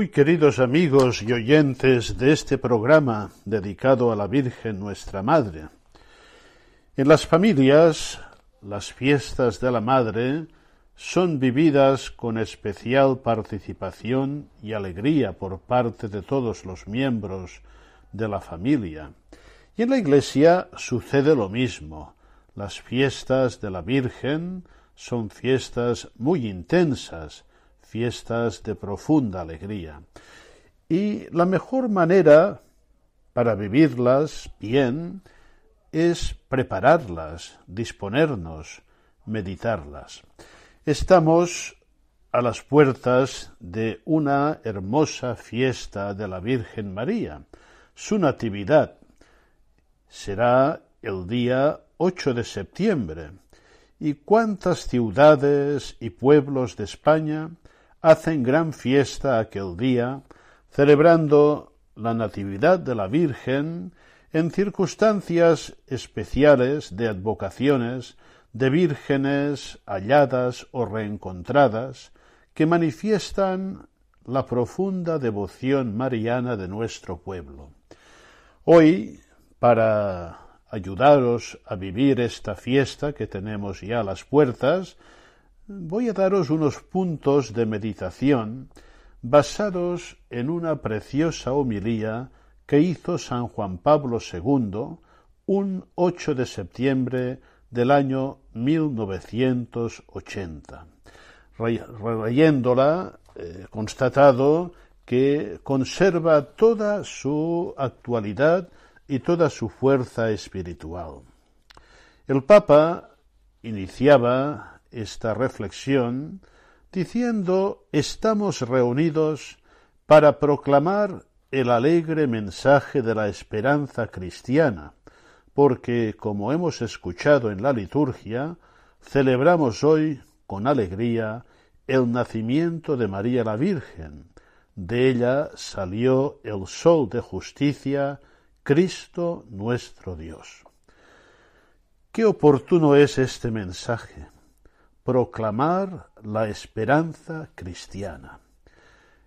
Muy queridos amigos y oyentes de este programa dedicado a la Virgen nuestra Madre. En las familias, las fiestas de la Madre son vividas con especial participación y alegría por parte de todos los miembros de la familia. Y en la Iglesia sucede lo mismo. Las fiestas de la Virgen son fiestas muy intensas, fiestas de profunda alegría. Y la mejor manera para vivirlas bien es prepararlas, disponernos, meditarlas. Estamos a las puertas de una hermosa fiesta de la Virgen María. Su natividad será el día 8 de septiembre. ¿Y cuántas ciudades y pueblos de España hacen gran fiesta aquel día, celebrando la Natividad de la Virgen en circunstancias especiales de advocaciones de vírgenes halladas o reencontradas que manifiestan la profunda devoción mariana de nuestro pueblo. Hoy, para ayudaros a vivir esta fiesta que tenemos ya a las puertas, voy a daros unos puntos de meditación basados en una preciosa homilía que hizo San Juan Pablo II un 8 de septiembre del año 1980. Releyéndola, he constatado que conserva toda su actualidad y toda su fuerza espiritual. El Papa iniciaba esta reflexión diciendo estamos reunidos para proclamar el alegre mensaje de la esperanza cristiana, porque, como hemos escuchado en la liturgia, celebramos hoy con alegría el nacimiento de María la Virgen. De ella salió el sol de justicia, Cristo nuestro Dios. Qué oportuno es este mensaje, proclamar la esperanza cristiana.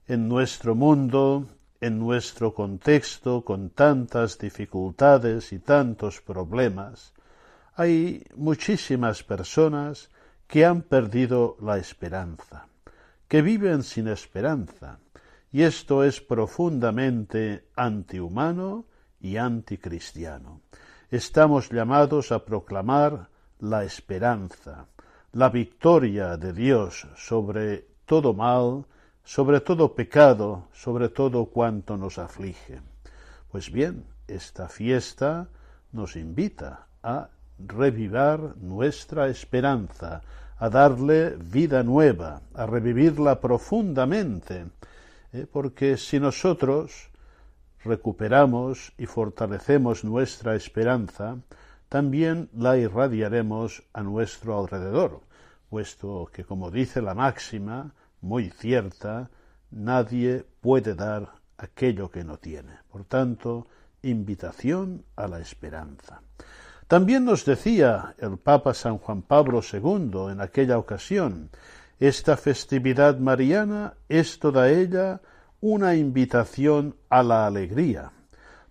En nuestro mundo, en nuestro contexto con tantas dificultades y tantos problemas, hay muchísimas personas que han perdido la esperanza, que viven sin esperanza, y esto es profundamente antihumano y anticristiano. Estamos llamados a proclamar la esperanza, la victoria de Dios sobre todo mal, sobre todo pecado, sobre todo cuanto nos aflige. Pues bien, esta fiesta nos invita a revivar nuestra esperanza, a darle vida nueva, a revivirla profundamente, ¿eh? porque si nosotros recuperamos y fortalecemos nuestra esperanza, también la irradiaremos a nuestro alrededor, puesto que, como dice la máxima, muy cierta, nadie puede dar aquello que no tiene. Por tanto, invitación a la esperanza. También nos decía el Papa San Juan Pablo II en aquella ocasión, esta festividad mariana es toda ella una invitación a la alegría,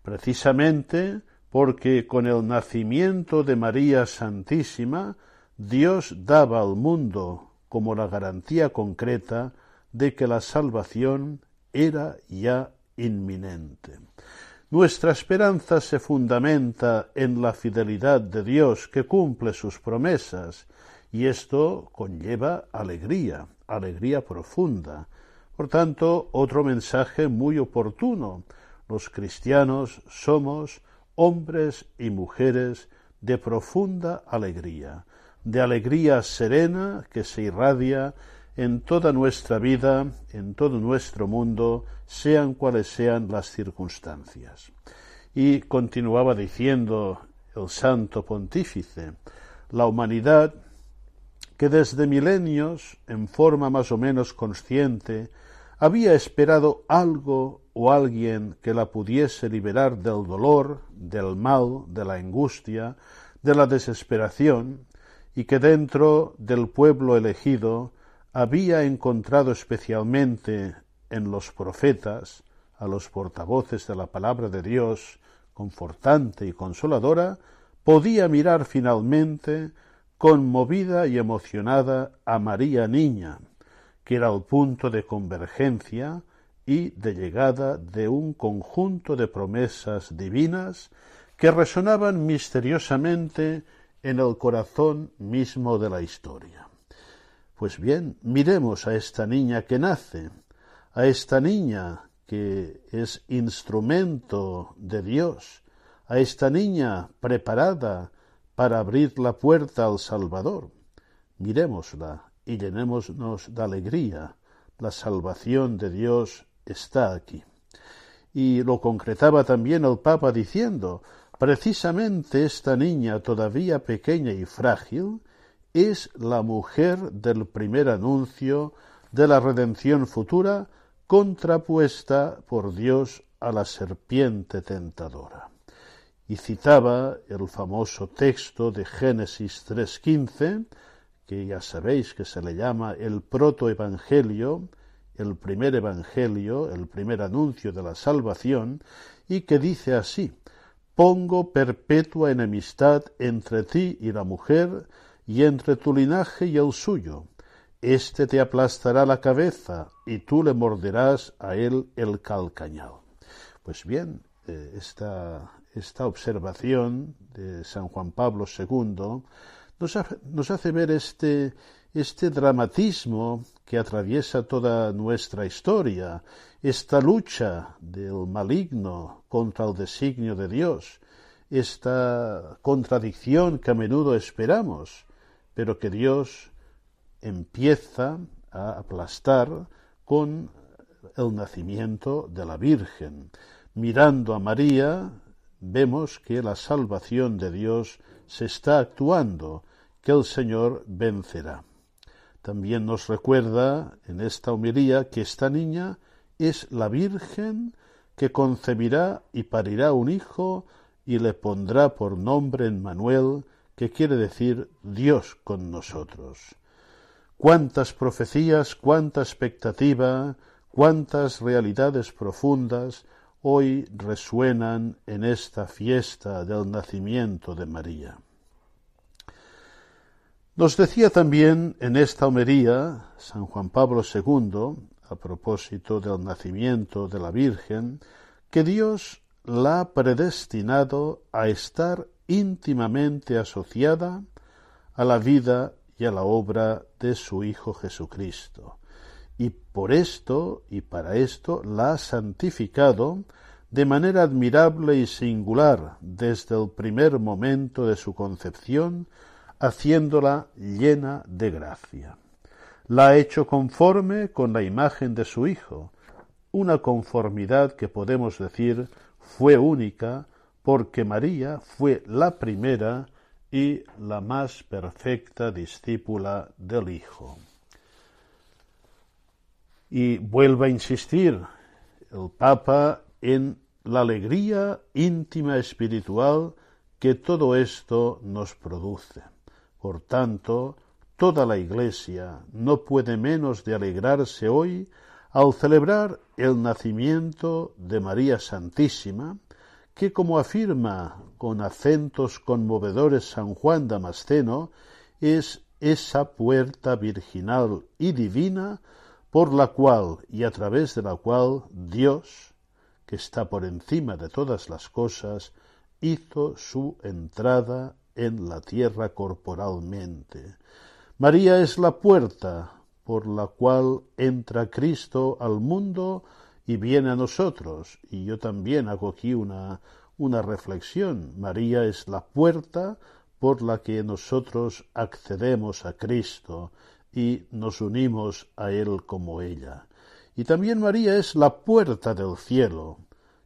precisamente porque con el nacimiento de María Santísima Dios daba al mundo como la garantía concreta de que la salvación era ya inminente. Nuestra esperanza se fundamenta en la fidelidad de Dios que cumple sus promesas y esto conlleva alegría, alegría profunda. Por tanto, otro mensaje muy oportuno. Los cristianos somos hombres y mujeres de profunda alegría, de alegría serena que se irradia en toda nuestra vida, en todo nuestro mundo, sean cuales sean las circunstancias. Y continuaba diciendo el santo pontífice, la humanidad que desde milenios, en forma más o menos consciente, había esperado algo o alguien que la pudiese liberar del dolor, del mal, de la angustia, de la desesperación, y que dentro del pueblo elegido había encontrado especialmente en los profetas, a los portavoces de la palabra de Dios, confortante y consoladora, podía mirar finalmente conmovida y emocionada a María Niña, que era el punto de convergencia y de llegada de un conjunto de promesas divinas que resonaban misteriosamente en el corazón mismo de la historia. Pues bien, miremos a esta niña que nace, a esta niña que es instrumento de Dios, a esta niña preparada para abrir la puerta al Salvador. Miremosla y llenémonos de alegría. La salvación de Dios está aquí. Y lo concretaba también el Papa diciendo, precisamente esta niña todavía pequeña y frágil es la mujer del primer anuncio de la redención futura contrapuesta por Dios a la serpiente tentadora y citaba el famoso texto de Génesis 3.15, que ya sabéis que se le llama el protoevangelio, el primer evangelio, el primer anuncio de la salvación, y que dice así, pongo perpetua enemistad entre ti y la mujer, y entre tu linaje y el suyo. Este te aplastará la cabeza, y tú le morderás a él el calcañal. Pues bien, eh, esta, esta observación de San Juan Pablo II nos, hace ver este, este dramatismo que atraviesa toda nuestra historia, esta lucha del maligno contra el designio de Dios, esta contradicción que a menudo esperamos, pero que Dios empieza a aplastar con el nacimiento de la Virgen. Mirando a María, vemos que la salvación de Dios se está actuando, que el Señor vencerá. También nos recuerda en esta homilía que esta niña es la Virgen que concebirá y parirá un hijo y le pondrá por nombre en Manuel, que quiere decir Dios con nosotros. Cuántas profecías, cuánta expectativa, cuántas realidades profundas hoy resuenan en esta fiesta del nacimiento de María. Nos decía también en esta homería San Juan Pablo II, a propósito del nacimiento de la Virgen, que Dios la ha predestinado a estar íntimamente asociada a la vida y a la obra de su Hijo Jesucristo, y por esto y para esto la ha santificado de manera admirable y singular desde el primer momento de su concepción, haciéndola llena de gracia. La ha hecho conforme con la imagen de su Hijo, una conformidad que podemos decir fue única porque María fue la primera y la más perfecta discípula del Hijo. Y vuelve a insistir el Papa en la alegría íntima espiritual que todo esto nos produce. Por tanto, toda la Iglesia no puede menos de alegrarse hoy al celebrar el nacimiento de María Santísima, que, como afirma con acentos conmovedores San Juan Damasceno, es esa puerta virginal y divina por la cual y a través de la cual Dios, que está por encima de todas las cosas, hizo su entrada en la tierra corporalmente. María es la puerta por la cual entra Cristo al mundo y viene a nosotros. Y yo también hago aquí una, una reflexión. María es la puerta por la que nosotros accedemos a Cristo y nos unimos a Él como ella. Y también María es la puerta del cielo,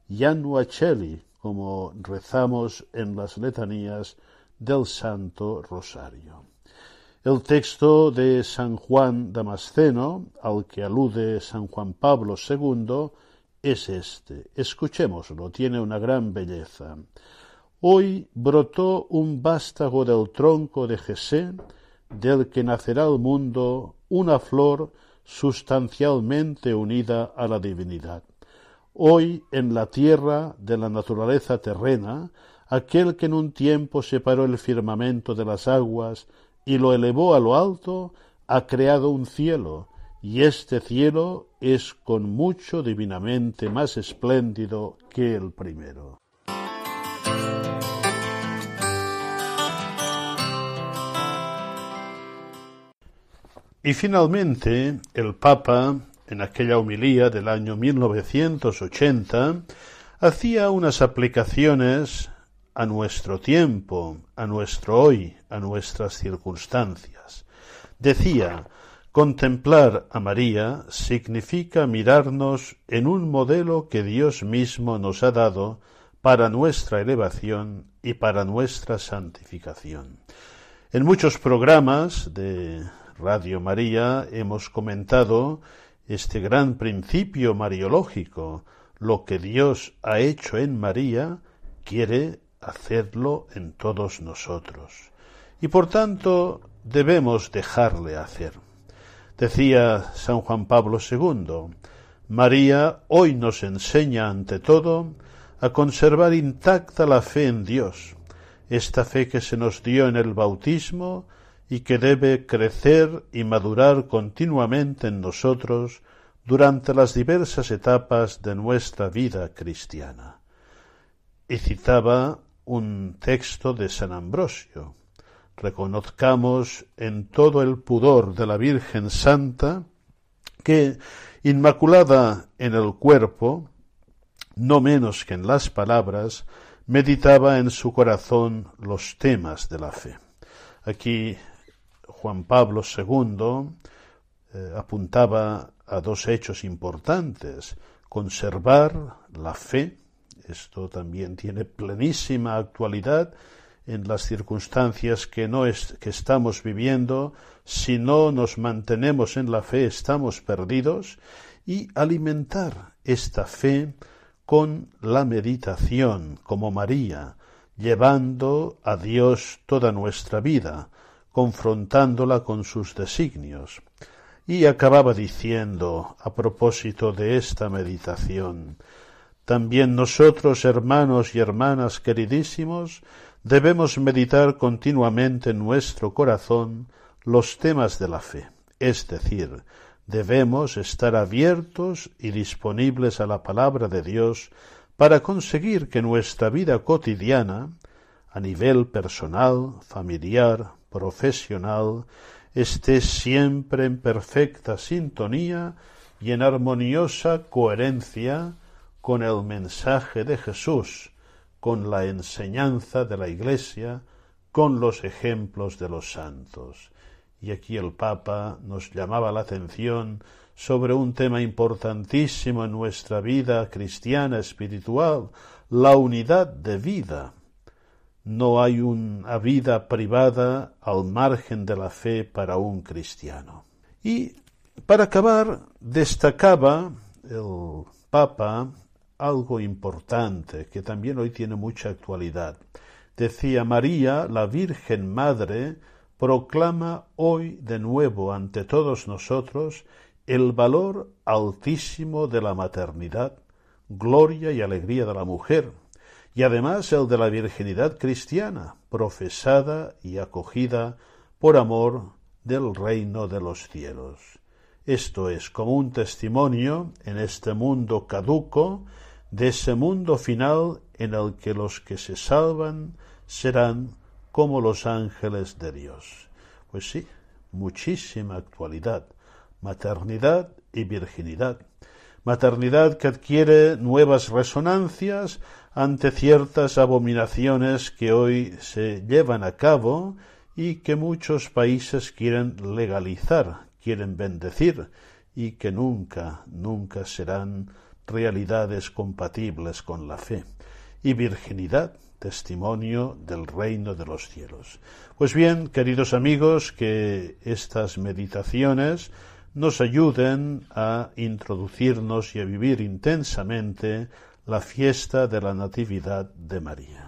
Cheli, como rezamos en las letanías del Santo Rosario. El texto de San Juan Damasceno, al que alude San Juan Pablo II, es este. Escuchémoslo, tiene una gran belleza. Hoy brotó un vástago del tronco de Jesé, del que nacerá al mundo una flor sustancialmente unida a la divinidad. Hoy en la tierra de la naturaleza terrena, aquel que en un tiempo separó el firmamento de las aguas y lo elevó a lo alto, ha creado un cielo, y este cielo es con mucho divinamente más espléndido que el primero. Y finalmente, el Papa, en aquella homilía del año 1980, hacía unas aplicaciones a nuestro tiempo, a nuestro hoy, a nuestras circunstancias. Decía, contemplar a María significa mirarnos en un modelo que Dios mismo nos ha dado para nuestra elevación y para nuestra santificación. En muchos programas de Radio María hemos comentado este gran principio mariológico. Lo que Dios ha hecho en María quiere hacerlo en todos nosotros. Y por tanto debemos dejarle hacer. Decía San Juan Pablo II, María hoy nos enseña ante todo a conservar intacta la fe en Dios, esta fe que se nos dio en el bautismo y que debe crecer y madurar continuamente en nosotros durante las diversas etapas de nuestra vida cristiana. Y citaba un texto de San Ambrosio. Reconozcamos en todo el pudor de la Virgen Santa que, inmaculada en el cuerpo, no menos que en las palabras, meditaba en su corazón los temas de la fe. Aquí Juan Pablo II eh, apuntaba a dos hechos importantes, conservar la fe, esto también tiene plenísima actualidad en las circunstancias que no es, que estamos viviendo, si no nos mantenemos en la fe estamos perdidos y alimentar esta fe con la meditación como María, llevando a Dios toda nuestra vida, confrontándola con sus designios. Y acababa diciendo, a propósito de esta meditación, también nosotros, hermanos y hermanas queridísimos, debemos meditar continuamente en nuestro corazón los temas de la fe, es decir, debemos estar abiertos y disponibles a la palabra de Dios para conseguir que nuestra vida cotidiana, a nivel personal, familiar, profesional esté siempre en perfecta sintonía y en armoniosa coherencia con el mensaje de Jesús, con la enseñanza de la Iglesia, con los ejemplos de los santos. Y aquí el Papa nos llamaba la atención sobre un tema importantísimo en nuestra vida cristiana espiritual, la unidad de vida no hay una vida privada al margen de la fe para un cristiano. Y para acabar, destacaba el Papa algo importante que también hoy tiene mucha actualidad. Decía María, la Virgen Madre, proclama hoy de nuevo ante todos nosotros el valor altísimo de la maternidad, gloria y alegría de la mujer, y además el de la virginidad cristiana, profesada y acogida por amor del reino de los cielos. Esto es como un testimonio en este mundo caduco de ese mundo final en el que los que se salvan serán como los ángeles de Dios. Pues sí, muchísima actualidad, maternidad y virginidad. Maternidad que adquiere nuevas resonancias ante ciertas abominaciones que hoy se llevan a cabo y que muchos países quieren legalizar, quieren bendecir y que nunca, nunca serán realidades compatibles con la fe. Y virginidad, testimonio del reino de los cielos. Pues bien, queridos amigos, que estas meditaciones nos ayuden a introducirnos y a vivir intensamente la fiesta de la Natividad de María.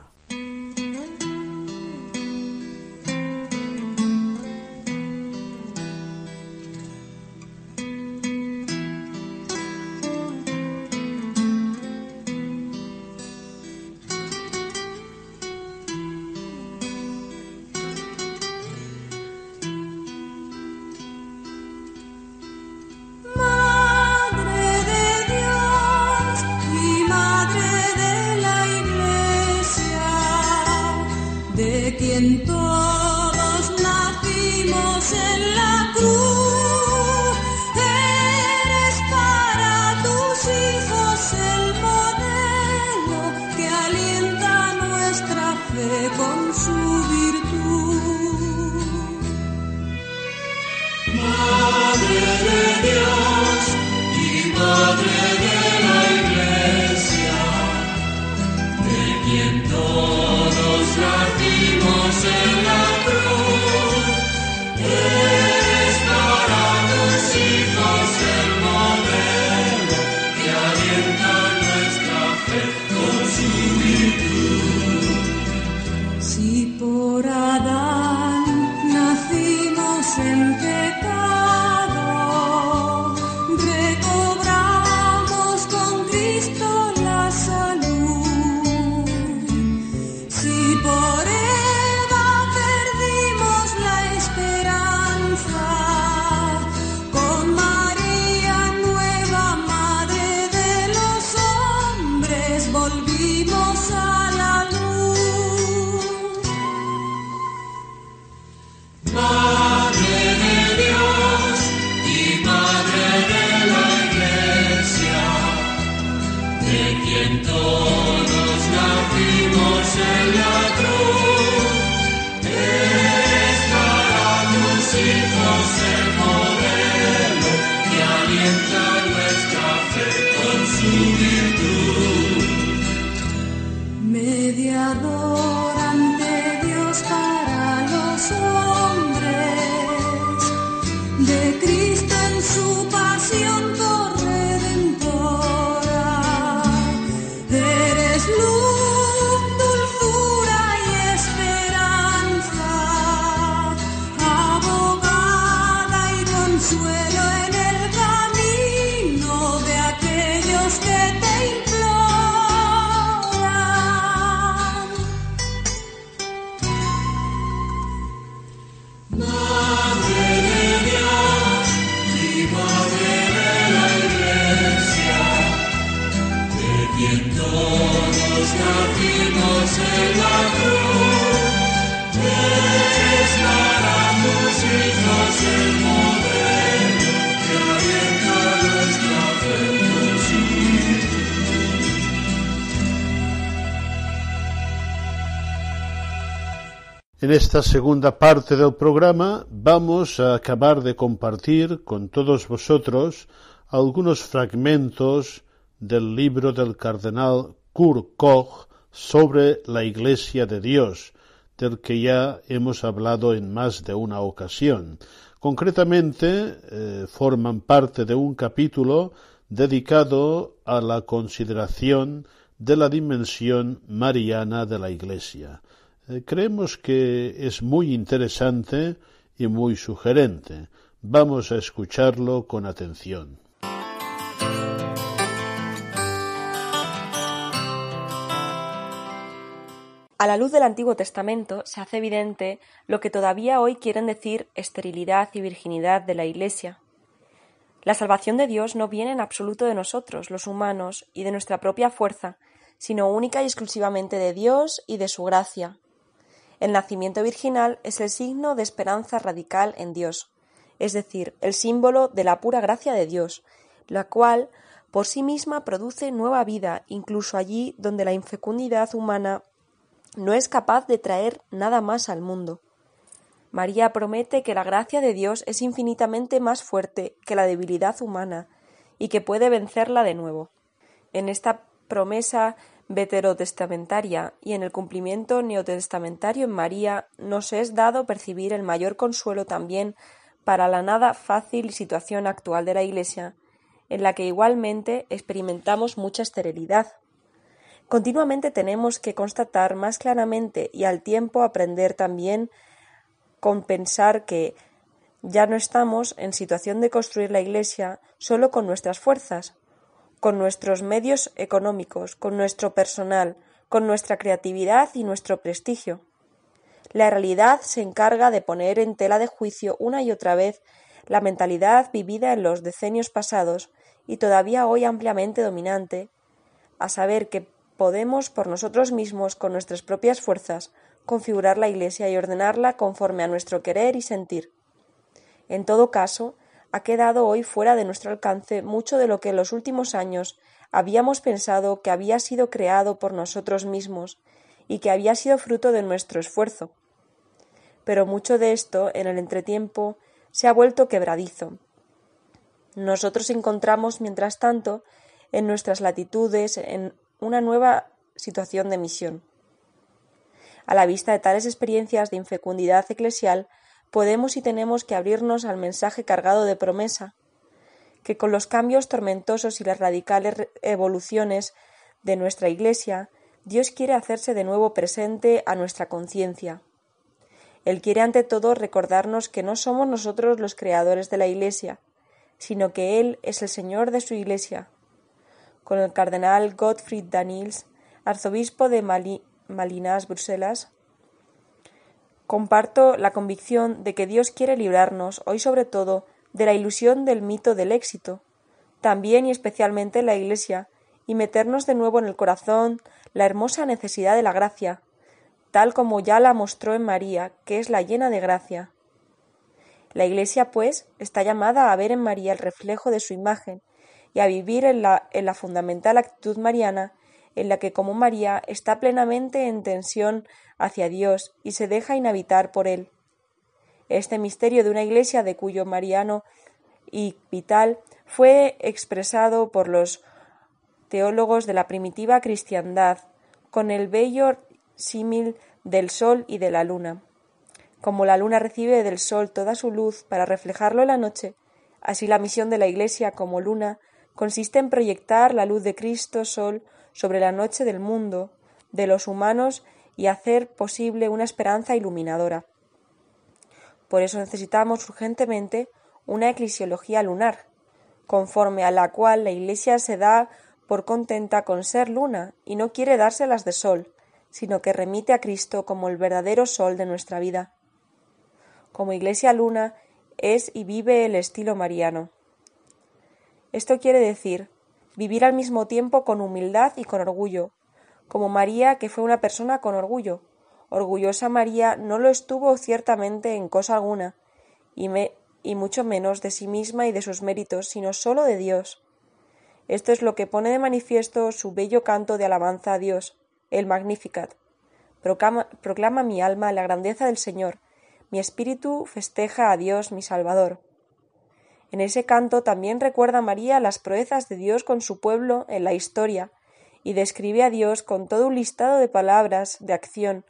Esta segunda parte del programa vamos a acabar de compartir con todos vosotros algunos fragmentos del libro del cardenal Kurt Koch sobre la Iglesia de Dios, del que ya hemos hablado en más de una ocasión. Concretamente, eh, forman parte de un capítulo dedicado a la consideración de la dimensión mariana de la Iglesia. Eh, creemos que es muy interesante y muy sugerente. Vamos a escucharlo con atención. A la luz del Antiguo Testamento se hace evidente lo que todavía hoy quieren decir esterilidad y virginidad de la Iglesia. La salvación de Dios no viene en absoluto de nosotros, los humanos, y de nuestra propia fuerza, sino única y exclusivamente de Dios y de su gracia. El nacimiento virginal es el signo de esperanza radical en Dios, es decir, el símbolo de la pura gracia de Dios, la cual por sí misma produce nueva vida, incluso allí donde la infecundidad humana no es capaz de traer nada más al mundo. María promete que la gracia de Dios es infinitamente más fuerte que la debilidad humana y que puede vencerla de nuevo. En esta promesa veterotestamentaria y en el cumplimiento neotestamentario en María nos es dado percibir el mayor consuelo también para la nada fácil situación actual de la Iglesia, en la que igualmente experimentamos mucha esterilidad. Continuamente tenemos que constatar más claramente y al tiempo aprender también con pensar que ya no estamos en situación de construir la Iglesia solo con nuestras fuerzas, con nuestros medios económicos, con nuestro personal, con nuestra creatividad y nuestro prestigio. La realidad se encarga de poner en tela de juicio una y otra vez la mentalidad vivida en los decenios pasados y todavía hoy ampliamente dominante, a saber que podemos por nosotros mismos, con nuestras propias fuerzas, configurar la Iglesia y ordenarla conforme a nuestro querer y sentir. En todo caso, ha quedado hoy fuera de nuestro alcance mucho de lo que en los últimos años habíamos pensado que había sido creado por nosotros mismos y que había sido fruto de nuestro esfuerzo. Pero mucho de esto, en el entretiempo, se ha vuelto quebradizo. Nosotros encontramos, mientras tanto, en nuestras latitudes, en una nueva situación de misión. A la vista de tales experiencias de infecundidad eclesial, podemos y tenemos que abrirnos al mensaje cargado de promesa, que con los cambios tormentosos y las radicales evoluciones de nuestra Iglesia, Dios quiere hacerse de nuevo presente a nuestra conciencia. Él quiere ante todo recordarnos que no somos nosotros los creadores de la Iglesia, sino que Él es el Señor de su Iglesia. Con el cardenal Gottfried Daniels, arzobispo de Malinas, Bruselas, Comparto la convicción de que Dios quiere librarnos, hoy sobre todo, de la ilusión del mito del éxito, también y especialmente en la Iglesia, y meternos de nuevo en el corazón la hermosa necesidad de la gracia, tal como ya la mostró en María, que es la llena de gracia. La Iglesia, pues, está llamada a ver en María el reflejo de su imagen y a vivir en la, en la fundamental actitud mariana en la que como María está plenamente en tensión hacia Dios y se deja inhabitar por él. Este misterio de una iglesia de cuyo mariano y vital fue expresado por los teólogos de la primitiva cristiandad con el bello símil del sol y de la luna. Como la luna recibe del sol toda su luz para reflejarlo en la noche, así la misión de la Iglesia como luna consiste en proyectar la luz de Cristo Sol sobre la noche del mundo, de los humanos y hacer posible una esperanza iluminadora. Por eso necesitamos urgentemente una eclesiología lunar, conforme a la cual la Iglesia se da por contenta con ser luna y no quiere dárselas de sol, sino que remite a Cristo como el verdadero sol de nuestra vida. Como Iglesia luna es y vive el estilo mariano. Esto quiere decir vivir al mismo tiempo con humildad y con orgullo, como María, que fue una persona con orgullo. Orgullosa María no lo estuvo ciertamente en cosa alguna, y, mucho menos de sí misma y de sus méritos, sino sólo de Dios. Esto es lo que pone de manifiesto su bello canto de alabanza a Dios, el Magnificat. Proclama mi alma la grandeza del Señor, mi espíritu festeja a Dios mi Salvador. En ese canto también recuerda María las proezas de Dios con su pueblo en la historia y describe a Dios con todo un listado de palabras de acción,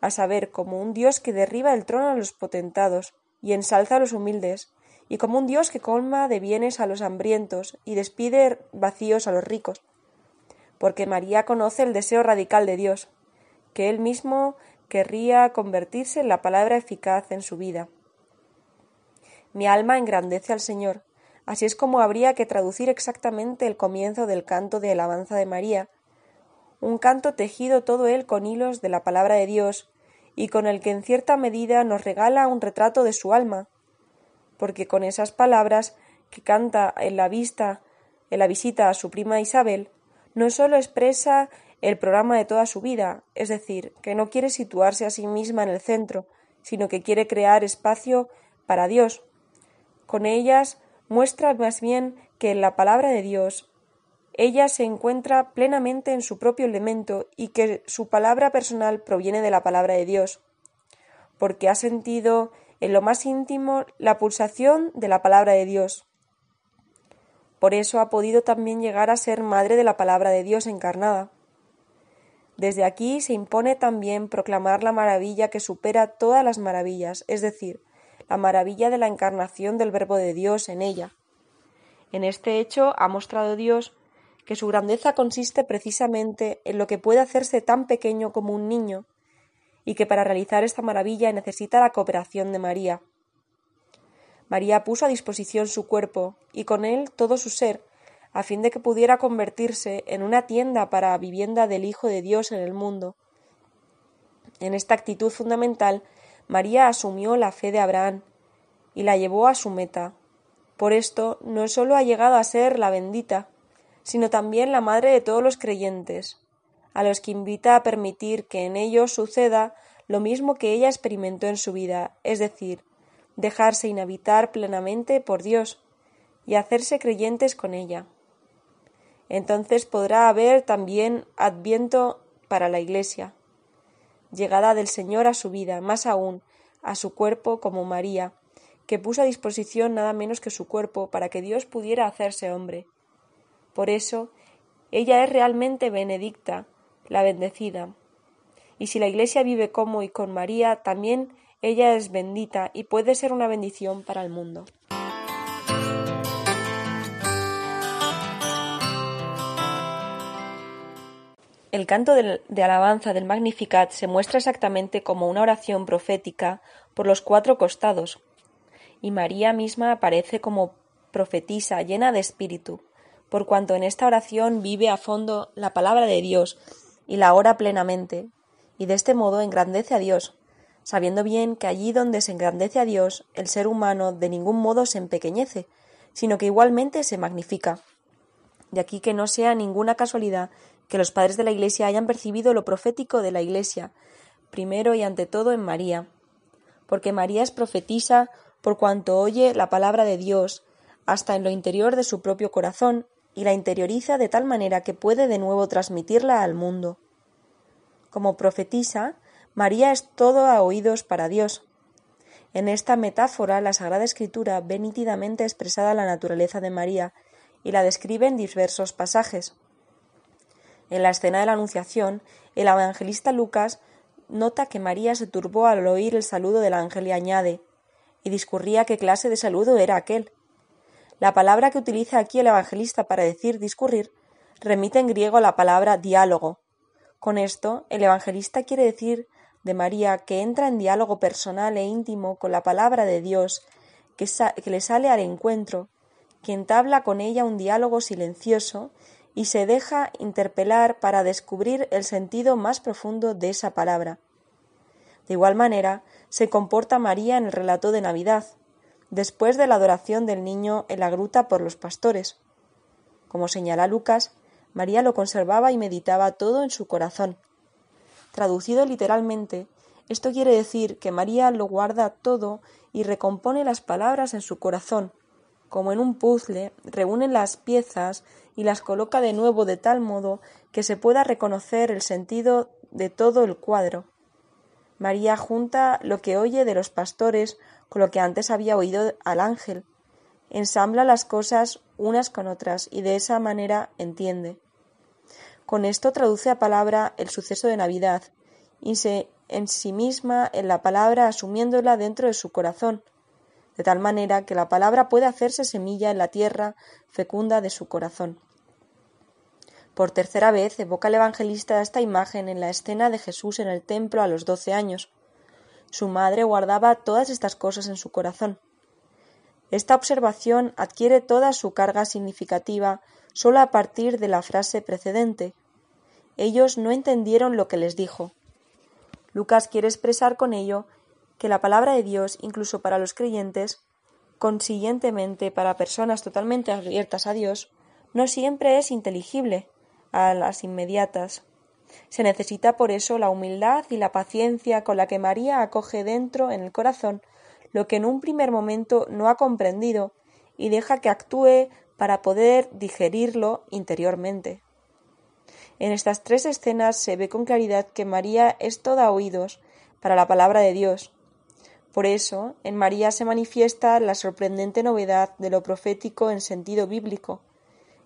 a saber, como un Dios que derriba el trono a los potentados y ensalza a los humildes, y como un Dios que colma de bienes a los hambrientos y despide vacíos a los ricos, porque María conoce el deseo radical de Dios, que él mismo querría convertirse en la palabra eficaz en su vida. Mi alma engrandece al Señor. Así es como habría que traducir exactamente el comienzo del canto de alabanza de María, un canto tejido todo él con hilos de la palabra de Dios, y con el que en cierta medida nos regala un retrato de su alma, porque con esas palabras que canta en la vista en la visita a su prima Isabel, no sólo expresa el programa de toda su vida, es decir, que no quiere situarse a sí misma en el centro, sino que quiere crear espacio para Dios. Con ellas muestra más bien que en la palabra de Dios ella se encuentra plenamente en su propio elemento y que su palabra personal proviene de la palabra de Dios, porque ha sentido en lo más íntimo la pulsación de la palabra de Dios. Por eso ha podido también llegar a ser madre de la palabra de Dios encarnada. Desde aquí se impone también proclamar la maravilla que supera todas las maravillas, es decir, la maravilla de la encarnación del Verbo de Dios en ella. En este hecho ha mostrado Dios que su grandeza consiste precisamente en lo que puede hacerse tan pequeño como un niño, y que para realizar esta maravilla necesita la cooperación de María. María puso a disposición su cuerpo y con él todo su ser, a fin de que pudiera convertirse en una tienda para vivienda del Hijo de Dios en el mundo. En esta actitud fundamental, María asumió la fe de Abraham y la llevó a su meta. Por esto no sólo ha llegado a ser la bendita, sino también la madre de todos los creyentes, a los que invita a permitir que en ellos suceda lo mismo que ella experimentó en su vida, es decir, dejarse inhabitar plenamente por Dios y hacerse creyentes con ella. Entonces podrá haber también adviento para la Iglesia, llegada del Señor a su vida, más aún a su cuerpo como María, que puso a disposición nada menos que su cuerpo para que Dios pudiera hacerse hombre. Por eso, ella es realmente benedicta, la bendecida. Y si la Iglesia vive como y con María, también ella es bendita y puede ser una bendición para el mundo. El canto de alabanza del Magnificat se muestra exactamente como una oración profética por los cuatro costados, y María misma aparece como profetisa llena de espíritu, por cuanto en esta oración vive a fondo la palabra de Dios y la ora plenamente, y de este modo engrandece a Dios, sabiendo bien que allí donde se engrandece a Dios, el ser humano de ningún modo se empequeñece, sino que igualmente se magnifica. De aquí que no sea ninguna casualidad que los padres de la Iglesia hayan percibido lo profético de la Iglesia, primero y ante todo en María, porque María es profetisa por cuanto oye la palabra de Dios hasta en lo interior de su propio corazón y la interioriza de tal manera que puede de nuevo transmitirla al mundo. Como profetisa, María es todo a oídos para Dios. En esta metáfora la Sagrada Escritura ve nítidamente expresada la naturaleza de María y la describe en diversos pasajes. En la escena de la Anunciación, el evangelista Lucas nota que María se turbó al oír el saludo del ángel y añade y discurría qué clase de saludo era aquel. La palabra que utiliza aquí el evangelista para decir discurrir remite en griego a la palabra diálogo. Con esto, el evangelista quiere decir de María que entra en diálogo personal e íntimo con la palabra de Dios, que, que le sale al encuentro, que entabla con ella un diálogo silencioso y se deja interpelar para descubrir el sentido más profundo de esa palabra. De igual manera, se comporta María en el relato de Navidad, después de la adoración del niño en la gruta por los pastores. Como señala Lucas, María lo conservaba y meditaba todo en su corazón. Traducido literalmente, esto quiere decir que María lo guarda todo y recompone las palabras en su corazón, como en un puzzle, reúne las piezas y las coloca de nuevo de tal modo que se pueda reconocer el sentido de todo el cuadro. María junta lo que oye de los pastores con lo que antes había oído al ángel. Ensambla las cosas unas con otras y de esa manera entiende. Con esto traduce a palabra el suceso de Navidad y se en sí misma en la palabra asumiéndola dentro de su corazón, de tal manera que la palabra puede hacerse semilla en la tierra fecunda de su corazón. Por tercera vez evoca el evangelista esta imagen en la escena de Jesús en el templo a los doce años, su madre guardaba todas estas cosas en su corazón. Esta observación adquiere toda su carga significativa sólo a partir de la frase precedente. Ellos no entendieron lo que les dijo. Lucas quiere expresar con ello que la palabra de Dios, incluso para los creyentes, consiguientemente para personas totalmente abiertas a Dios, no siempre es inteligible a las inmediatas. Se necesita por eso la humildad y la paciencia con la que María acoge dentro en el corazón lo que en un primer momento no ha comprendido y deja que actúe para poder digerirlo interiormente. En estas tres escenas se ve con claridad que María es toda oídos para la palabra de Dios. Por eso, en María se manifiesta la sorprendente novedad de lo profético en sentido bíblico,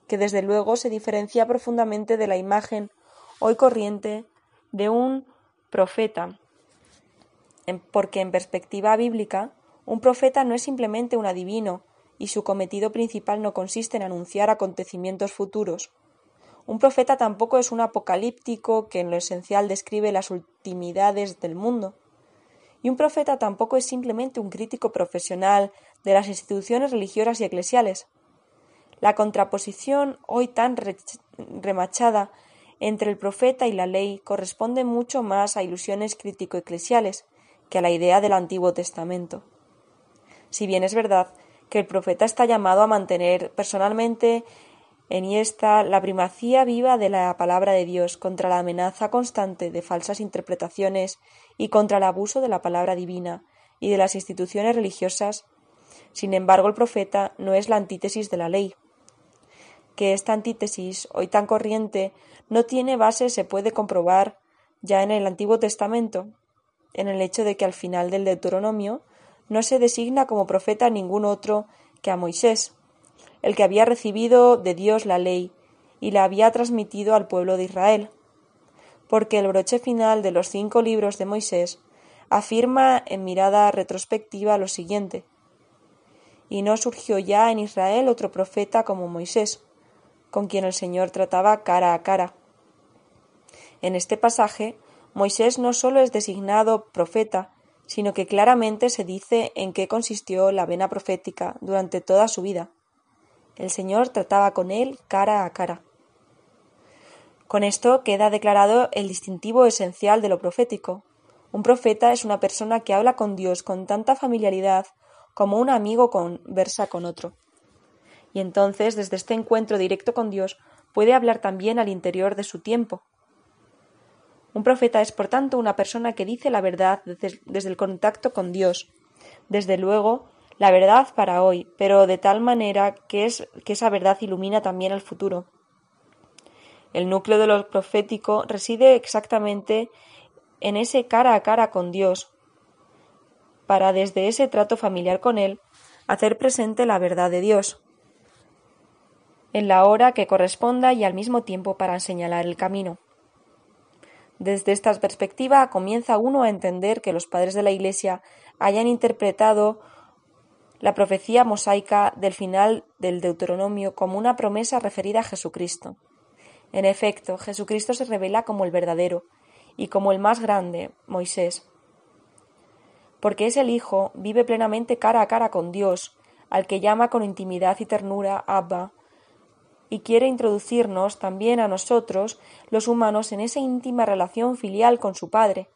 que desde luego se diferencia profundamente de la imagen hoy corriente de un profeta, porque en perspectiva bíblica, un profeta no es simplemente un adivino, y su cometido principal no consiste en anunciar acontecimientos futuros. Un profeta tampoco es un apocalíptico que en lo esencial describe las ultimidades del mundo. Y un profeta tampoco es simplemente un crítico profesional de las instituciones religiosas y eclesiales. La contraposición hoy tan remachada entre el profeta y la ley corresponde mucho más a ilusiones crítico-eclesiales que a la idea del Antiguo Testamento. Si bien es verdad que el profeta está llamado a mantener personalmente en esta la primacía viva de la palabra de Dios contra la amenaza constante de falsas interpretaciones y contra el abuso de la palabra divina y de las instituciones religiosas, sin embargo el profeta no es la antítesis de la ley. Que esta antítesis, hoy tan corriente, no tiene base se puede comprobar ya en el Antiguo Testamento, en el hecho de que al final del Deuteronomio no se designa como profeta ningún otro que a Moisés, el que había recibido de Dios la ley y la había transmitido al pueblo de Israel, porque el broche final de los cinco libros de Moisés afirma en mirada retrospectiva lo siguiente y no surgió ya en Israel otro profeta como Moisés, con quien el Señor trataba cara a cara. En este pasaje, Moisés no sólo es designado profeta, sino que claramente se dice en qué consistió la vena profética durante toda su vida. El Señor trataba con él cara a cara. Con esto queda declarado el distintivo esencial de lo profético. Un profeta es una persona que habla con Dios con tanta familiaridad como un amigo conversa con otro. Y entonces, desde este encuentro directo con Dios, puede hablar también al interior de su tiempo, un profeta es, por tanto, una persona que dice la verdad desde, el contacto con Dios. Desde luego, la verdad para hoy, pero de tal manera que, es, que esa verdad ilumina también el futuro. El núcleo de lo profético reside exactamente en ese cara a cara con Dios, para desde ese trato familiar con Él hacer presente la verdad de Dios, en la hora que corresponda y al mismo tiempo para señalar el camino. Desde esta perspectiva comienza uno a entender que los padres de la Iglesia hayan interpretado la profecía mosaica del final del Deuteronomio como una promesa referida a Jesucristo. En efecto, Jesucristo se revela como el verdadero y como el más grande, Moisés. Porque es el Hijo, vive plenamente cara a cara con Dios, al que llama con intimidad y ternura Abba, y quiere introducirnos también a nosotros, los humanos, en esa íntima relación filial con su Padre.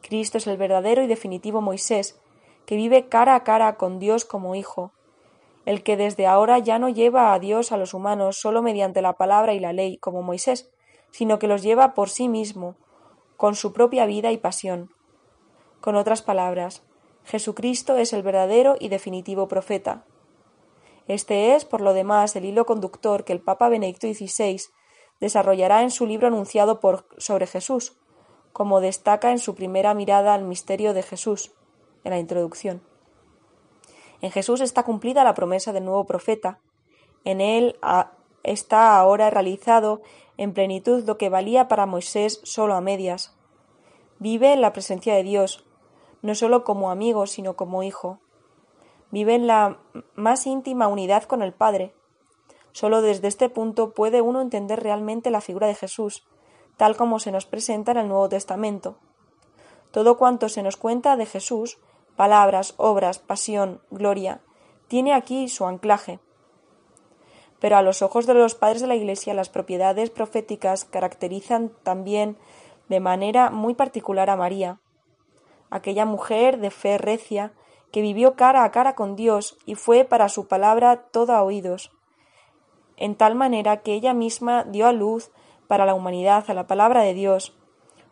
Cristo es el verdadero y definitivo Moisés, que vive cara a cara con Dios como Hijo, el que desde ahora ya no lleva a Dios a los humanos sólo mediante la palabra y la ley, como Moisés, sino que los lleva por sí mismo, con su propia vida y pasión. Con otras palabras, Jesucristo es el verdadero y definitivo profeta, este es, por lo demás, el hilo conductor que el Papa Benedicto XVI desarrollará en su libro anunciado sobre Jesús, como destaca en su primera mirada al misterio de Jesús, en la introducción. En Jesús está cumplida la promesa del nuevo profeta. En él está ahora realizado en plenitud lo que valía para Moisés solo a medias. Vive en la presencia de Dios, no solo como amigo, sino como hijo vive en la más íntima unidad con el Padre. Solo desde este punto puede uno entender realmente la figura de Jesús, tal como se nos presenta en el Nuevo Testamento. Todo cuanto se nos cuenta de Jesús, palabras, obras, pasión, gloria, tiene aquí su anclaje. Pero a los ojos de los padres de la Iglesia las propiedades proféticas caracterizan también de manera muy particular a María, aquella mujer de fe recia que vivió cara a cara con Dios y fue para su palabra toda oídos, en tal manera que ella misma dio a luz para la humanidad a la palabra de Dios,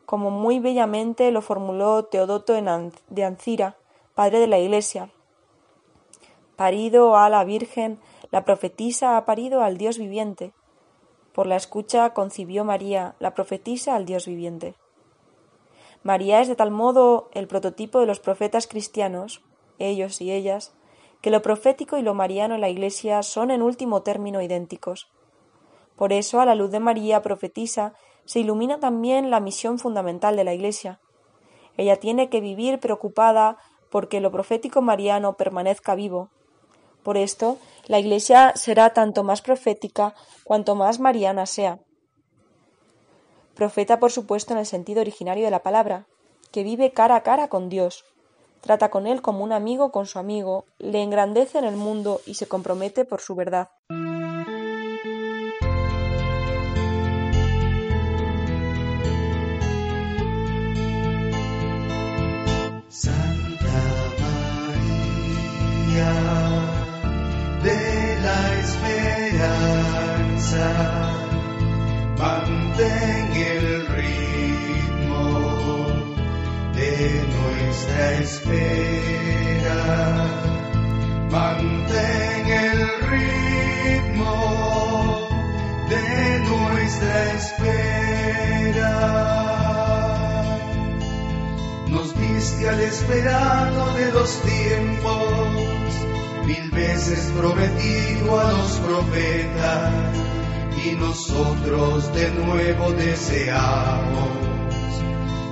como muy bellamente lo formuló Teodoto de Ancira, padre de la Iglesia. Parido a la Virgen, la profetisa ha parido al Dios viviente. Por la escucha concibió María, la profetisa, al Dios viviente. María es de tal modo el prototipo de los profetas cristianos, ellos y ellas, que lo profético y lo mariano en la Iglesia son en último término idénticos. Por eso, a la luz de María profetisa, se ilumina también la misión fundamental de la Iglesia. Ella tiene que vivir preocupada porque lo profético mariano permanezca vivo. Por esto, la Iglesia será tanto más profética cuanto más mariana sea. Profeta, por supuesto, en el sentido originario de la palabra, que vive cara a cara con Dios, trata con él como un amigo con su amigo, le engrandece en el mundo y se compromete por su verdad. Mantén el ritmo de nuestra espera, mantén el ritmo de nuestra espera. Nos diste al esperado de los tiempos, mil veces prometido a los profetas, y nosotros de nuevo deseamos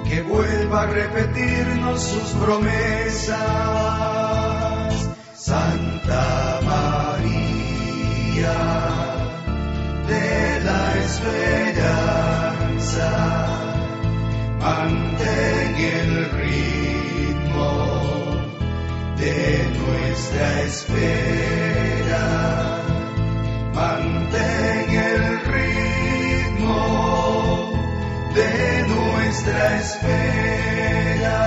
que vuelva a repetirnos sus promesas. Santa María de la esperanza, mantén el ritmo de nuestra espera. Mantén nuestra espera.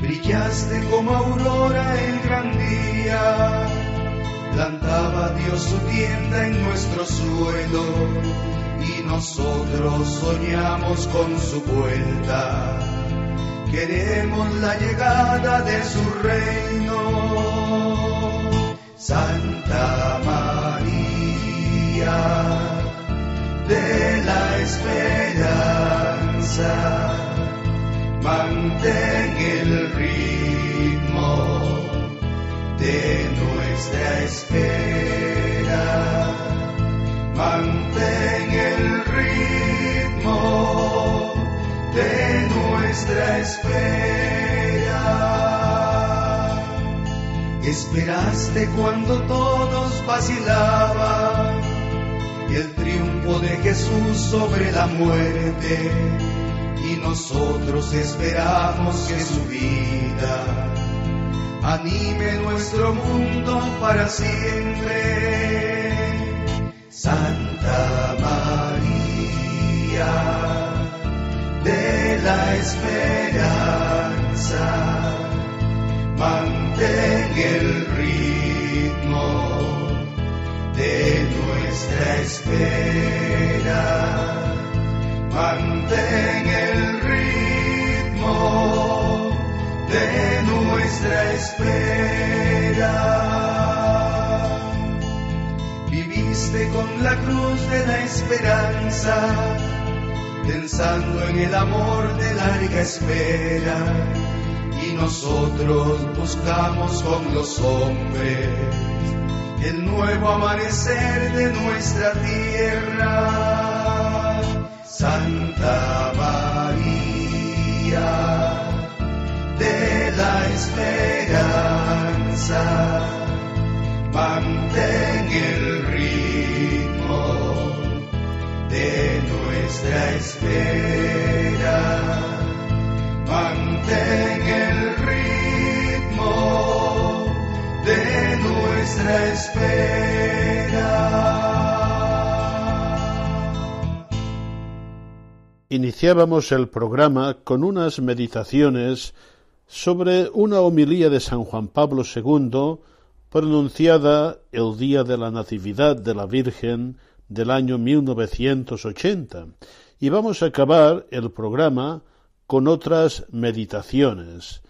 Brillaste como aurora el gran día, plantaba Dios su tienda en nuestro suelo y nosotros soñamos con su vuelta. Queremos la llegada de su reino. Santa María esperanza, mantén el ritmo de nuestra espera, mantén el ritmo de nuestra espera. Esperaste cuando todos vacilaban de Jesús sobre la muerte y nosotros esperamos que su vida anime nuestro mundo para siempre. Santa María de la esperanza, mantén el ritmo de nuestra espera. Mantén el ritmo de nuestra espera. Viviste con la cruz de la esperanza, pensando en el amor de larga espera. Y nosotros buscamos con los hombres el nuevo amanecer de nuestra tierra. Santa María de la esperanza, mantén el ritmo de nuestra espera. Mantén el ritmo de nuestra espera. Iniciábamos el programa con unas meditaciones sobre una homilía de San Juan Pablo II pronunciada el día de la Natividad de la Virgen del año 1980. Y vamos a acabar el programa con otras meditaciones.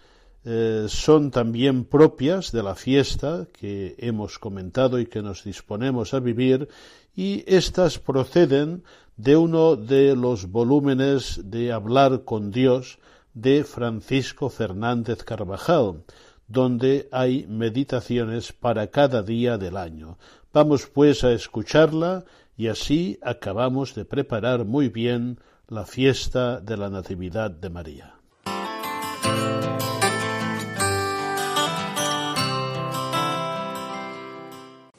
Eh, son también propias de la fiesta que hemos comentado y que nos disponemos a vivir y estas proceden de uno de los volúmenes de Hablar con Dios de Francisco Fernández Carvajal, donde hay meditaciones para cada día del año. Vamos pues a escucharla y así acabamos de preparar muy bien la fiesta de la Natividad de María.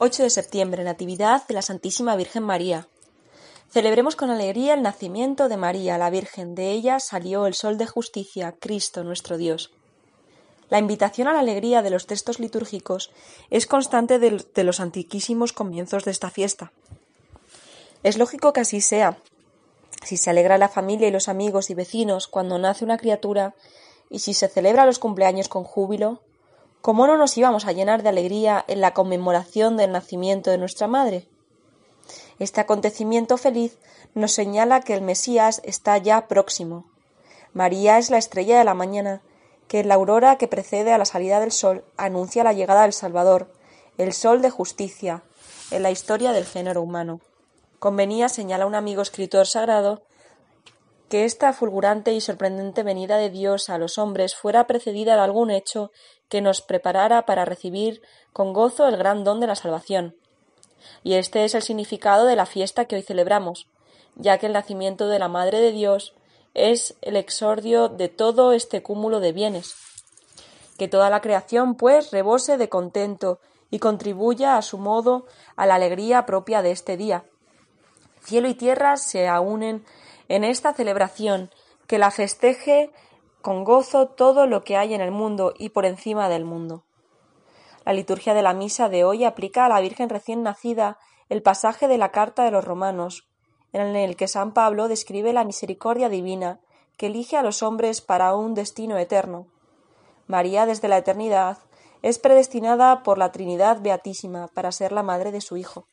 ...8 de septiembre, Natividad de la Santísima Virgen María. Celebremos con alegría el nacimiento de María, la Virgen. De ella salió el Sol de Justicia, Cristo nuestro Dios. La invitación a la alegría de los textos litúrgicos es constante de los antiquísimos comienzos de esta fiesta. Es lógico que así sea. Si se alegra la familia y los amigos y vecinos cuando nace una criatura, y si se celebra los cumpleaños con júbilo, ¿cómo no nos íbamos a llenar de alegría en la conmemoración del nacimiento de nuestra madre? Este acontecimiento feliz nos señala que el Mesías está ya próximo. María es la estrella de la mañana, que en la aurora que precede a la salida del sol anuncia la llegada del Salvador, el sol de justicia, en la historia del género humano. Convenía, señala un amigo escritor sagrado, que esta fulgurante y sorprendente venida de Dios a los hombres fuera precedida de algún hecho que nos preparara para recibir con gozo el gran don de la salvación. Y este es el significado de la fiesta que hoy celebramos, ya que el nacimiento de la Madre de Dios es el exordio de todo este cúmulo de bienes. Que toda la creación, pues, rebose de contento y contribuya a su modo a la alegría propia de este día. Cielo y tierra se aunen en esta celebración, que la festeje con gozo todo lo que hay en el mundo y por encima del mundo. La liturgia de la misa de hoy aplica a la Virgen recién nacida el pasaje de la carta de los romanos, en el que San Pablo describe la misericordia divina que elige a los hombres para un destino eterno. María, desde la eternidad, es predestinada por la Trinidad Beatísima para ser la madre de su Hijo.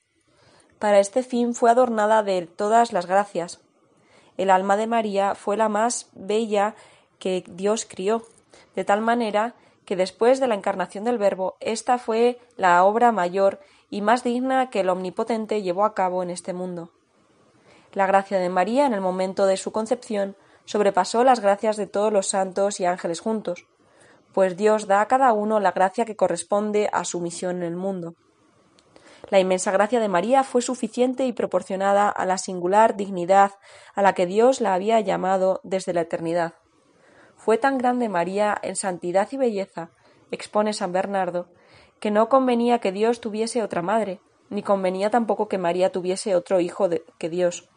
Para este fin fue adornada de todas las gracias. El alma de María fue la más bella que Dios crió, de tal manera que después de la encarnación del Verbo, esta fue la obra mayor y más digna que el Omnipotente llevó a cabo en este mundo. La gracia de María en el momento de su concepción sobrepasó las gracias de todos los santos y ángeles juntos, pues Dios da a cada uno la gracia que corresponde a su misión en el mundo. La inmensa gracia de María fue suficiente y proporcionada a la singular dignidad a la que Dios la había llamado desde la eternidad. Fue tan grande María en santidad y belleza, expone San Bernardo, que no convenía que Dios tuviese otra madre, ni convenía tampoco que María tuviese otro hijo que Dios.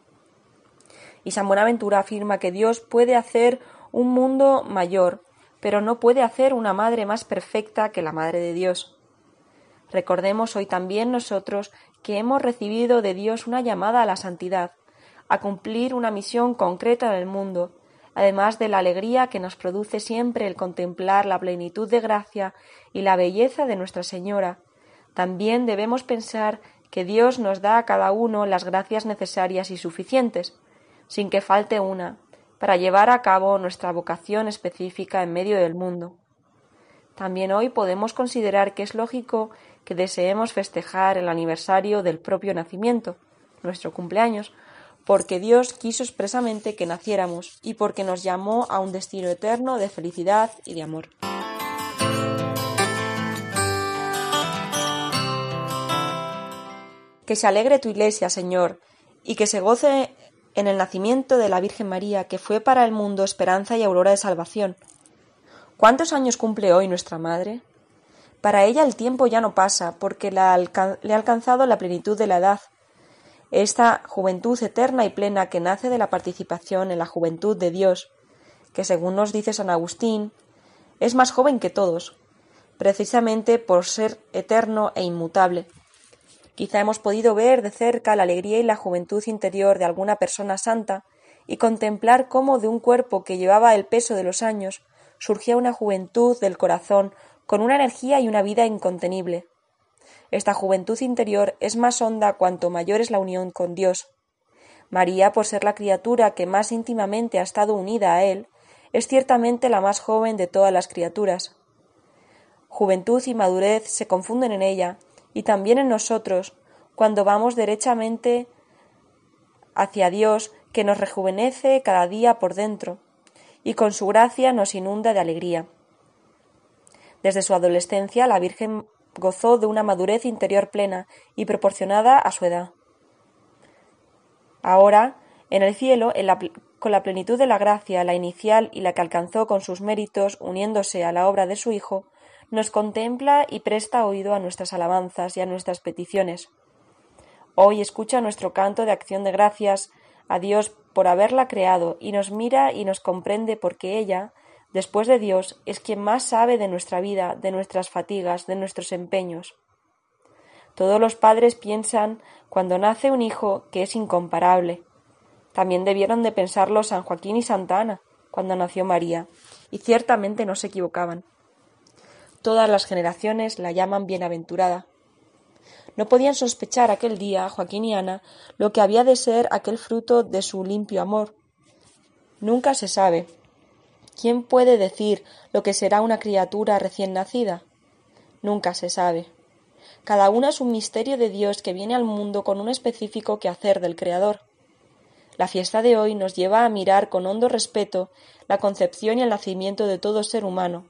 Y San Buenaventura afirma que Dios puede hacer un mundo mayor, pero no puede hacer una madre más perfecta que la Madre de Dios. Recordemos hoy también nosotros que hemos recibido de Dios una llamada a la santidad, a cumplir una misión concreta en el mundo, además de la alegría que nos produce siempre el contemplar la plenitud de gracia y la belleza de Nuestra Señora. También debemos pensar que Dios nos da a cada uno las gracias necesarias y suficientes, sin que falte una, para llevar a cabo nuestra vocación específica en medio del mundo. También hoy podemos considerar que es lógico que deseemos festejar el aniversario del propio nacimiento, nuestro cumpleaños, porque Dios quiso expresamente que naciéramos y porque nos llamó a un destino eterno de felicidad y de amor. Que se alegre tu iglesia, Señor, y que se goce en el nacimiento de la Virgen María, que fue para el mundo esperanza y aurora de salvación. ¿Cuántos años cumple hoy nuestra Madre? Para ella el tiempo ya no pasa, porque le ha alcanzado la plenitud de la edad. Esta juventud eterna y plena que nace de la participación en la juventud de Dios, que según nos dice San Agustín, es más joven que todos, precisamente por ser eterno e inmutable. Quizá hemos podido ver de cerca la alegría y la juventud interior de alguna persona santa y contemplar cómo de un cuerpo que llevaba el peso de los años surgía una juventud del corazón con una energía y una vida incontenible. Esta juventud interior es más honda cuanto mayor es la unión con Dios. María, por ser la criatura que más íntimamente ha estado unida a Él, es ciertamente la más joven de todas las criaturas. Juventud y madurez se confunden en ella y también en nosotros cuando vamos derechamente hacia Dios que nos rejuvenece cada día por dentro y con su gracia nos inunda de alegría. Desde su adolescencia la Virgen gozó de una madurez interior plena y proporcionada a su edad. Ahora, en el cielo, con la plenitud de la gracia, la inicial y la que alcanzó con sus méritos, uniéndose a la obra de su Hijo, nos contempla y presta oído a nuestras alabanzas y a nuestras peticiones. Hoy escucha nuestro canto de acción de gracias a Dios por haberla creado y nos mira y nos comprende porque ella, después de Dios, es quien más sabe de nuestra vida, de nuestras fatigas, de nuestros empeños. Todos los padres piensan, cuando nace un hijo, que es incomparable. También debieron de pensarlo San Joaquín y Santa Ana, cuando nació María, y ciertamente no se equivocaban. Todas las generaciones la llaman bienaventurada, no podían sospechar aquel día Joaquín y Ana lo que había de ser aquel fruto de su limpio amor. Nunca se sabe. ¿Quién puede decir lo que será una criatura recién nacida? Nunca se sabe. Cada una es un misterio de Dios que viene al mundo con un específico quehacer del Creador. La fiesta de hoy nos lleva a mirar con hondo respeto la concepción y el nacimiento de todo ser humano,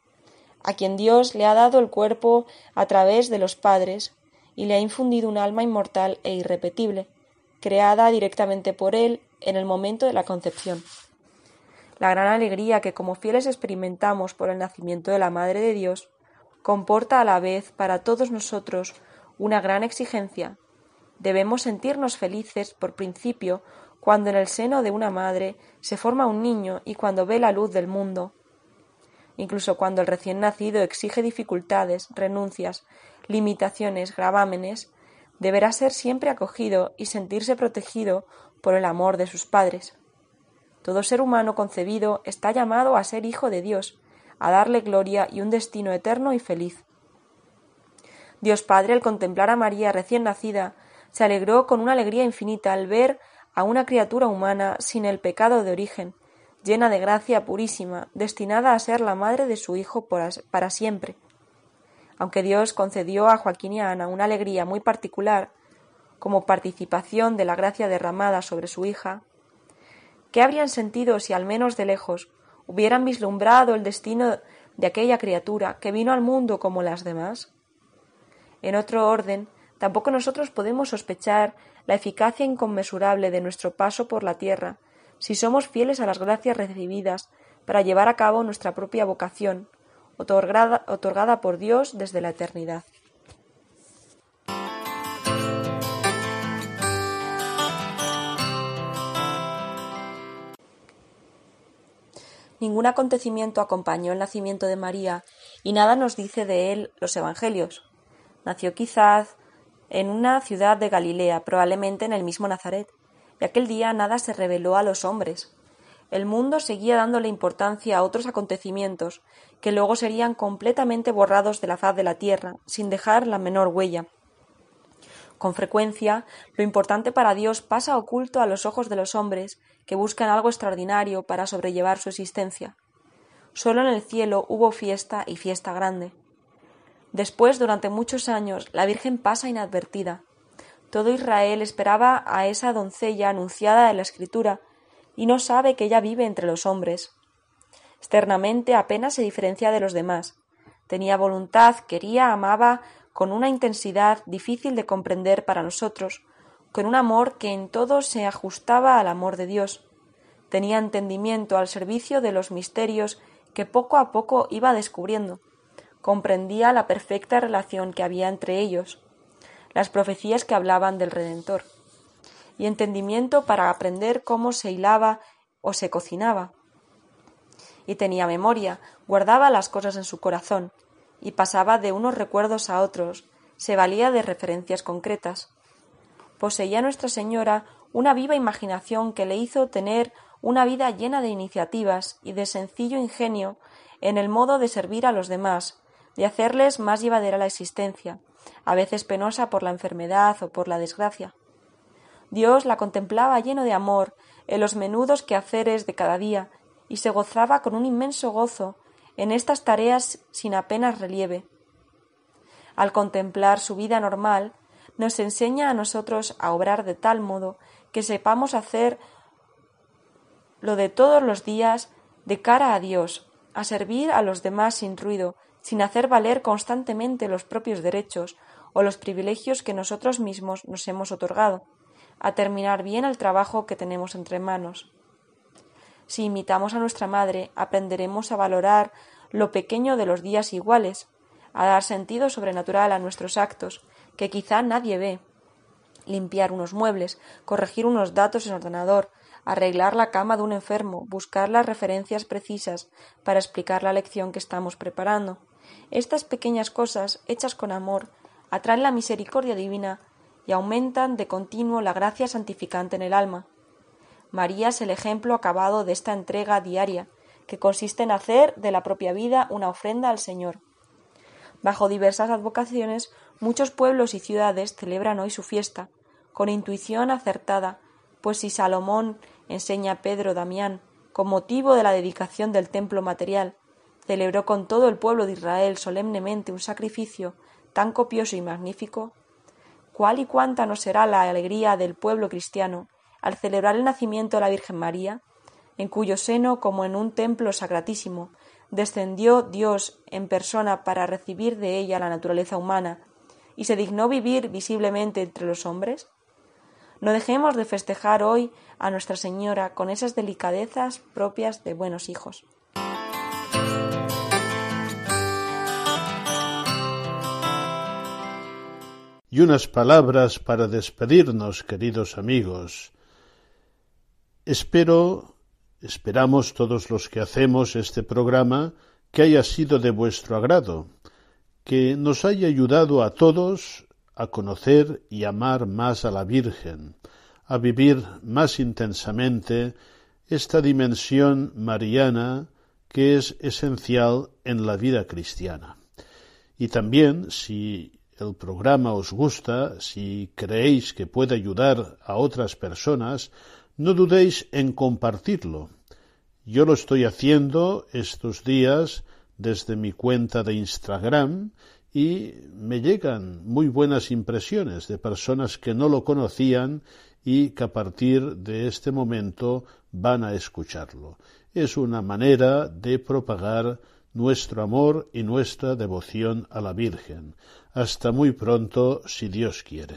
a quien Dios le ha dado el cuerpo a través de los padres, y le ha infundido un alma inmortal e irrepetible, creada directamente por él en el momento de la concepción. La gran alegría que como fieles experimentamos por el nacimiento de la Madre de Dios comporta a la vez para todos nosotros una gran exigencia. Debemos sentirnos felices por principio cuando en el seno de una madre se forma un niño y cuando ve la luz del mundo. Incluso cuando el recién nacido exige dificultades, renuncias, limitaciones, gravámenes, deberá ser siempre acogido y sentirse protegido por el amor de sus padres. Todo ser humano concebido está llamado a ser hijo de Dios, a darle gloria y un destino eterno y feliz. Dios Padre, al contemplar a María recién nacida, se alegró con una alegría infinita al ver a una criatura humana sin el pecado de origen, llena de gracia purísima, destinada a ser la madre de su Hijo para siempre, aunque Dios concedió a Joaquín y a Ana una alegría muy particular, como participación de la gracia derramada sobre su hija, ¿qué habrían sentido si al menos de lejos hubieran vislumbrado el destino de aquella criatura que vino al mundo como las demás? En otro orden, tampoco nosotros podemos sospechar la eficacia inconmensurable de nuestro paso por la tierra, si somos fieles a las gracias recibidas para llevar a cabo nuestra propia vocación, otorgada, otorgada por Dios desde la eternidad. Ningún acontecimiento acompañó el nacimiento de María y nada nos dice de él los Evangelios. Nació quizás en una ciudad de Galilea, probablemente en el mismo Nazaret, y aquel día nada se reveló a los hombres, el mundo seguía dándole importancia a otros acontecimientos que luego serían completamente borrados de la faz de la tierra, sin dejar la menor huella. Con frecuencia, lo importante para Dios pasa oculto a los ojos de los hombres, que buscan algo extraordinario para sobrellevar su existencia. Solo en el cielo hubo fiesta y fiesta grande. Después, durante muchos años, la Virgen pasa inadvertida. Todo Israel esperaba a esa doncella anunciada en la Escritura, y no sabe que ella vive entre los hombres. Externamente apenas se diferencia de los demás. Tenía voluntad, quería, amaba con una intensidad difícil de comprender para nosotros, con un amor que en todo se ajustaba al amor de Dios. Tenía entendimiento al servicio de los misterios que poco a poco iba descubriendo. Comprendía la perfecta relación que había entre ellos, las profecías que hablaban del Redentor y entendimiento para aprender cómo se hilaba o se cocinaba. Y tenía memoria, guardaba las cosas en su corazón, y pasaba de unos recuerdos a otros, se valía de referencias concretas. Poseía Nuestra Señora una viva imaginación que le hizo tener una vida llena de iniciativas y de sencillo ingenio en el modo de servir a los demás, de hacerles más llevadera la existencia, a veces penosa por la enfermedad o por la desgracia. Dios la contemplaba lleno de amor en los menudos quehaceres de cada día y se gozaba con un inmenso gozo en estas tareas sin apenas relieve. Al contemplar su vida normal, nos enseña a nosotros a obrar de tal modo que sepamos hacer lo de todos los días de cara a Dios, a servir a los demás sin ruido, sin hacer valer constantemente los propios derechos o los privilegios que nosotros mismos nos hemos otorgado, a terminar bien el trabajo que tenemos entre manos. Si imitamos a nuestra madre, aprenderemos a valorar lo pequeño de los días iguales, a dar sentido sobrenatural a nuestros actos, que quizá nadie ve, limpiar unos muebles, corregir unos datos en ordenador, arreglar la cama de un enfermo, buscar las referencias precisas para explicar la lección que estamos preparando. Estas pequeñas cosas, hechas con amor, atraen la misericordia divina y aumentan de continuo la gracia santificante en el alma. María es el ejemplo acabado de esta entrega diaria, que consiste en hacer de la propia vida una ofrenda al Señor. Bajo diversas advocaciones, muchos pueblos y ciudades celebran hoy su fiesta, con intuición acertada, pues si Salomón enseña a Pedro Damián, con motivo de la dedicación del templo material, celebró con todo el pueblo de Israel solemnemente un sacrificio tan copioso y magnífico, cuál y cuánta no será la alegría del pueblo cristiano al celebrar el nacimiento de la Virgen María, en cuyo seno, como en un templo sacratísimo, descendió Dios en persona para recibir de ella la naturaleza humana y se dignó vivir visiblemente entre los hombres? No dejemos de festejar hoy a Nuestra Señora con esas delicadezas propias de buenos hijos. Y unas palabras para despedirnos, queridos amigos. Espero, esperamos todos los que hacemos este programa, que haya sido de vuestro agrado, que nos haya ayudado a todos a conocer y amar más a la Virgen, a vivir más intensamente esta dimensión mariana que es esencial en la vida cristiana. Y también, si el programa os gusta, si creéis que puede ayudar a otras personas, no dudéis en compartirlo. Yo lo estoy haciendo estos días desde mi cuenta de Instagram y me llegan muy buenas impresiones de personas que no lo conocían y que a partir de este momento van a escucharlo. Es una manera de propagar nuestro amor y nuestra devoción a la Virgen. Hasta muy pronto, si Dios quiere.